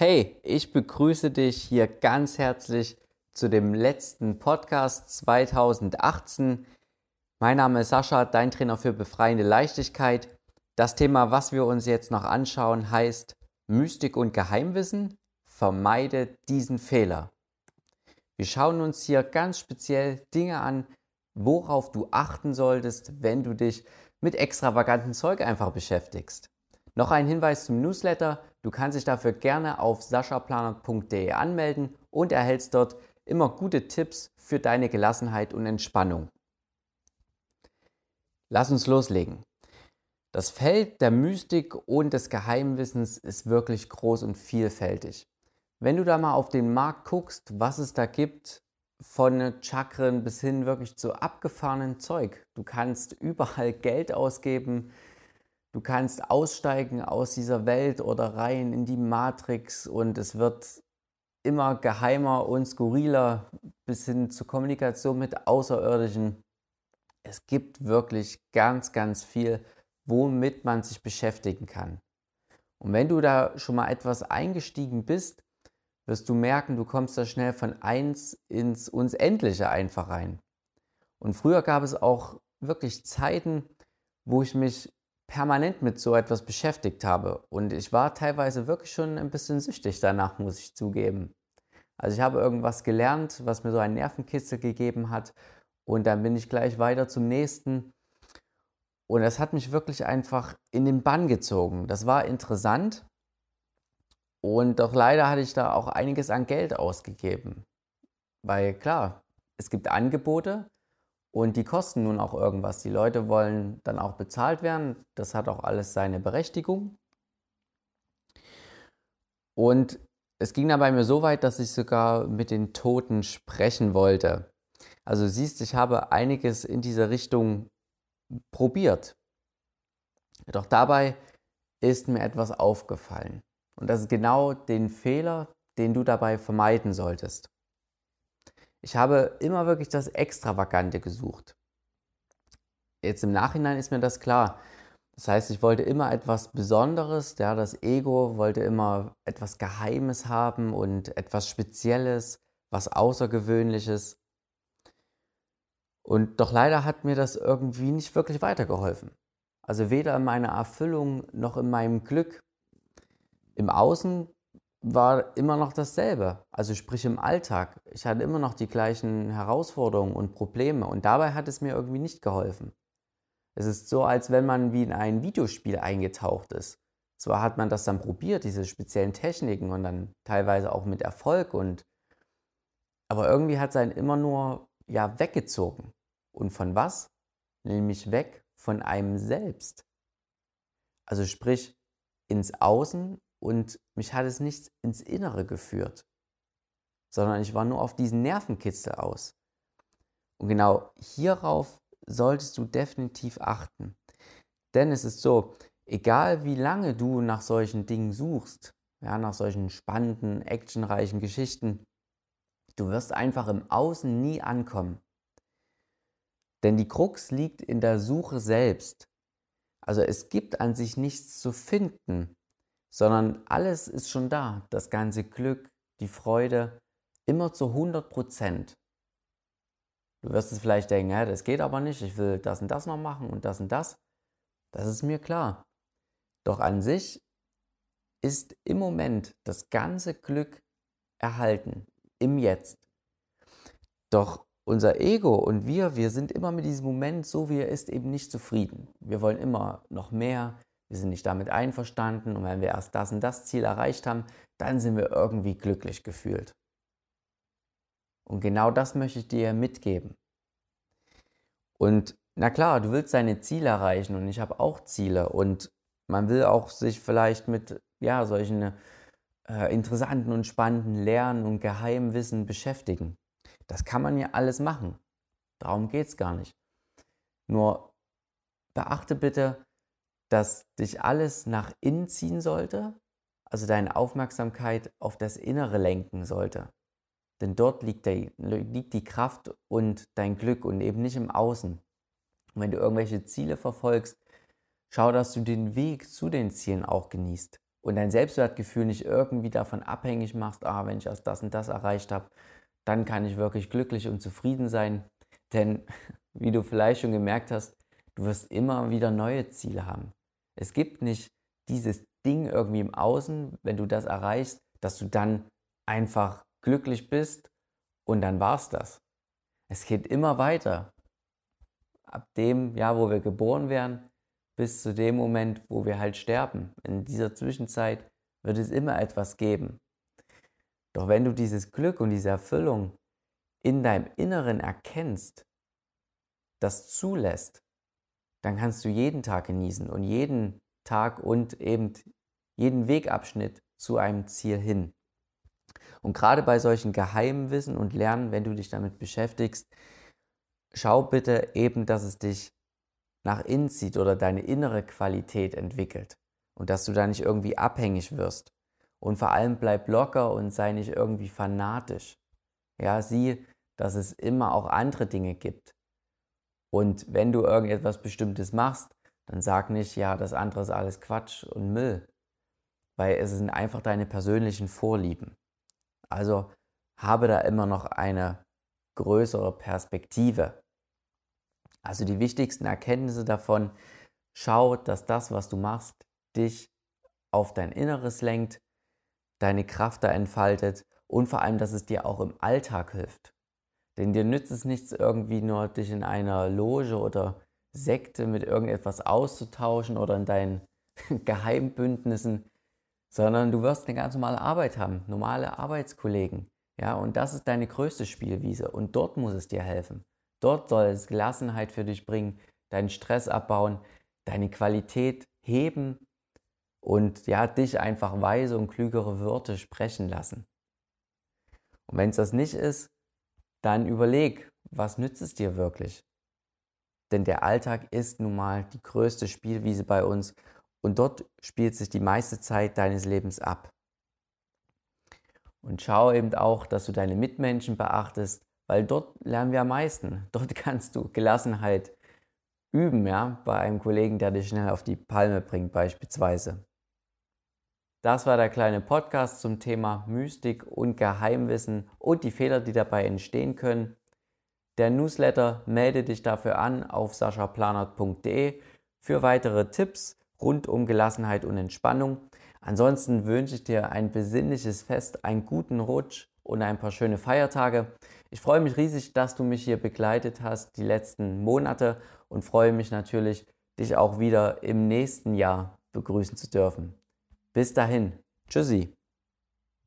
Hey, ich begrüße dich hier ganz herzlich zu dem letzten Podcast 2018. Mein Name ist Sascha, dein Trainer für befreiende Leichtigkeit. Das Thema, was wir uns jetzt noch anschauen, heißt Mystik und Geheimwissen. Vermeide diesen Fehler. Wir schauen uns hier ganz speziell Dinge an, worauf du achten solltest, wenn du dich mit extravaganten Zeug einfach beschäftigst. Noch ein Hinweis zum Newsletter. Du kannst dich dafür gerne auf saschaplaner.de anmelden und erhältst dort immer gute Tipps für deine Gelassenheit und Entspannung. Lass uns loslegen. Das Feld der Mystik und des Geheimwissens ist wirklich groß und vielfältig. Wenn du da mal auf den Markt guckst, was es da gibt, von Chakren bis hin wirklich zu abgefahrenen Zeug. Du kannst überall Geld ausgeben, du kannst aussteigen aus dieser Welt oder rein in die Matrix und es wird immer geheimer und skurriler bis hin zur Kommunikation mit Außerirdischen. Es gibt wirklich ganz, ganz viel, womit man sich beschäftigen kann. Und wenn du da schon mal etwas eingestiegen bist, wirst du merken, du kommst da schnell von eins ins Unendliche einfach rein. Und früher gab es auch wirklich Zeiten, wo ich mich permanent mit so etwas beschäftigt habe. Und ich war teilweise wirklich schon ein bisschen süchtig danach, muss ich zugeben. Also ich habe irgendwas gelernt, was mir so einen Nervenkitzel gegeben hat. Und dann bin ich gleich weiter zum nächsten. Und das hat mich wirklich einfach in den Bann gezogen. Das war interessant, und doch leider hatte ich da auch einiges an Geld ausgegeben. Weil klar, es gibt Angebote und die kosten nun auch irgendwas. Die Leute wollen dann auch bezahlt werden. Das hat auch alles seine Berechtigung. Und es ging dann bei mir so weit, dass ich sogar mit den Toten sprechen wollte. Also siehst, ich habe einiges in dieser Richtung probiert. Doch dabei ist mir etwas aufgefallen. Und das ist genau den Fehler, den du dabei vermeiden solltest. Ich habe immer wirklich das Extravagante gesucht. Jetzt im Nachhinein ist mir das klar. Das heißt, ich wollte immer etwas Besonderes, ja, das Ego wollte immer etwas Geheimes haben und etwas Spezielles, was Außergewöhnliches. Und doch leider hat mir das irgendwie nicht wirklich weitergeholfen. Also weder in meiner Erfüllung noch in meinem Glück im Außen war immer noch dasselbe, also sprich im Alltag. Ich hatte immer noch die gleichen Herausforderungen und Probleme und dabei hat es mir irgendwie nicht geholfen. Es ist so, als wenn man wie in ein Videospiel eingetaucht ist. Zwar hat man das dann probiert, diese speziellen Techniken und dann teilweise auch mit Erfolg und aber irgendwie hat es einen immer nur ja weggezogen. Und von was? Nämlich weg von einem selbst. Also sprich ins Außen und mich hat es nicht ins Innere geführt, sondern ich war nur auf diesen Nervenkitzel aus. Und genau hierauf solltest du definitiv achten. Denn es ist so, egal wie lange du nach solchen Dingen suchst, ja, nach solchen spannenden, actionreichen Geschichten, du wirst einfach im Außen nie ankommen. Denn die Krux liegt in der Suche selbst. Also es gibt an sich nichts zu finden, sondern alles ist schon da. Das ganze Glück, die Freude, immer zu 100 Prozent. Du wirst es vielleicht denken, ja, das geht aber nicht, ich will das und das noch machen und das und das. Das ist mir klar. Doch an sich ist im Moment das ganze Glück erhalten, im Jetzt. Doch unser Ego und wir, wir sind immer mit diesem Moment, so wie er ist, eben nicht zufrieden. Wir wollen immer noch mehr, wir sind nicht damit einverstanden und wenn wir erst das und das Ziel erreicht haben, dann sind wir irgendwie glücklich gefühlt. Und genau das möchte ich dir mitgeben. Und na klar, du willst deine Ziele erreichen und ich habe auch Ziele und man will auch sich vielleicht mit ja, solchen äh, interessanten und spannenden Lernen und Geheimwissen beschäftigen. Das kann man ja alles machen. Darum geht es gar nicht. Nur beachte bitte, dass dich alles nach innen ziehen sollte, also deine Aufmerksamkeit auf das Innere lenken sollte. Denn dort liegt, der, liegt die Kraft und dein Glück und eben nicht im Außen. Und wenn du irgendwelche Ziele verfolgst, schau, dass du den Weg zu den Zielen auch genießt und dein Selbstwertgefühl nicht irgendwie davon abhängig machst, ah, wenn ich erst das und das erreicht habe, dann kann ich wirklich glücklich und zufrieden sein. Denn, wie du vielleicht schon gemerkt hast, du wirst immer wieder neue Ziele haben. Es gibt nicht dieses Ding irgendwie im Außen, wenn du das erreichst, dass du dann einfach glücklich bist und dann war's das. Es geht immer weiter. Ab dem Jahr, wo wir geboren werden, bis zu dem Moment, wo wir halt sterben. In dieser Zwischenzeit wird es immer etwas geben. Doch wenn du dieses Glück und diese Erfüllung in deinem Inneren erkennst, das zulässt, dann kannst du jeden Tag genießen und jeden Tag und eben jeden Wegabschnitt zu einem Ziel hin. Und gerade bei solchen geheimen Wissen und Lernen, wenn du dich damit beschäftigst, schau bitte eben, dass es dich nach innen zieht oder deine innere Qualität entwickelt und dass du da nicht irgendwie abhängig wirst. Und vor allem bleib locker und sei nicht irgendwie fanatisch. Ja, sieh, dass es immer auch andere Dinge gibt. Und wenn du irgendetwas Bestimmtes machst, dann sag nicht, ja, das andere ist alles Quatsch und Müll, weil es sind einfach deine persönlichen Vorlieben. Also habe da immer noch eine größere Perspektive. Also die wichtigsten Erkenntnisse davon, schau, dass das, was du machst, dich auf dein Inneres lenkt, deine Kraft da entfaltet und vor allem, dass es dir auch im Alltag hilft. Denn dir nützt es nichts, irgendwie nur dich in einer Loge oder Sekte mit irgendetwas auszutauschen oder in deinen Geheimbündnissen, sondern du wirst eine ganz normale Arbeit haben, normale Arbeitskollegen. Ja, und das ist deine größte Spielwiese und dort muss es dir helfen. Dort soll es Gelassenheit für dich bringen, deinen Stress abbauen, deine Qualität heben und ja, dich einfach weise und klügere Wörter sprechen lassen. Und wenn es das nicht ist, dann überleg, was nützt es dir wirklich? Denn der Alltag ist nun mal die größte Spielwiese bei uns und dort spielt sich die meiste Zeit deines Lebens ab. Und schau eben auch, dass du deine Mitmenschen beachtest, weil dort lernen wir am meisten. Dort kannst du Gelassenheit üben, ja, bei einem Kollegen, der dich schnell auf die Palme bringt, beispielsweise. Das war der kleine Podcast zum Thema Mystik und Geheimwissen und die Fehler, die dabei entstehen können. Der Newsletter melde dich dafür an auf saschaplanert.de für weitere Tipps rund um Gelassenheit und Entspannung. Ansonsten wünsche ich dir ein besinnliches Fest, einen guten Rutsch und ein paar schöne Feiertage. Ich freue mich riesig, dass du mich hier begleitet hast die letzten Monate und freue mich natürlich, dich auch wieder im nächsten Jahr begrüßen zu dürfen. Bis dahin, tschüssi.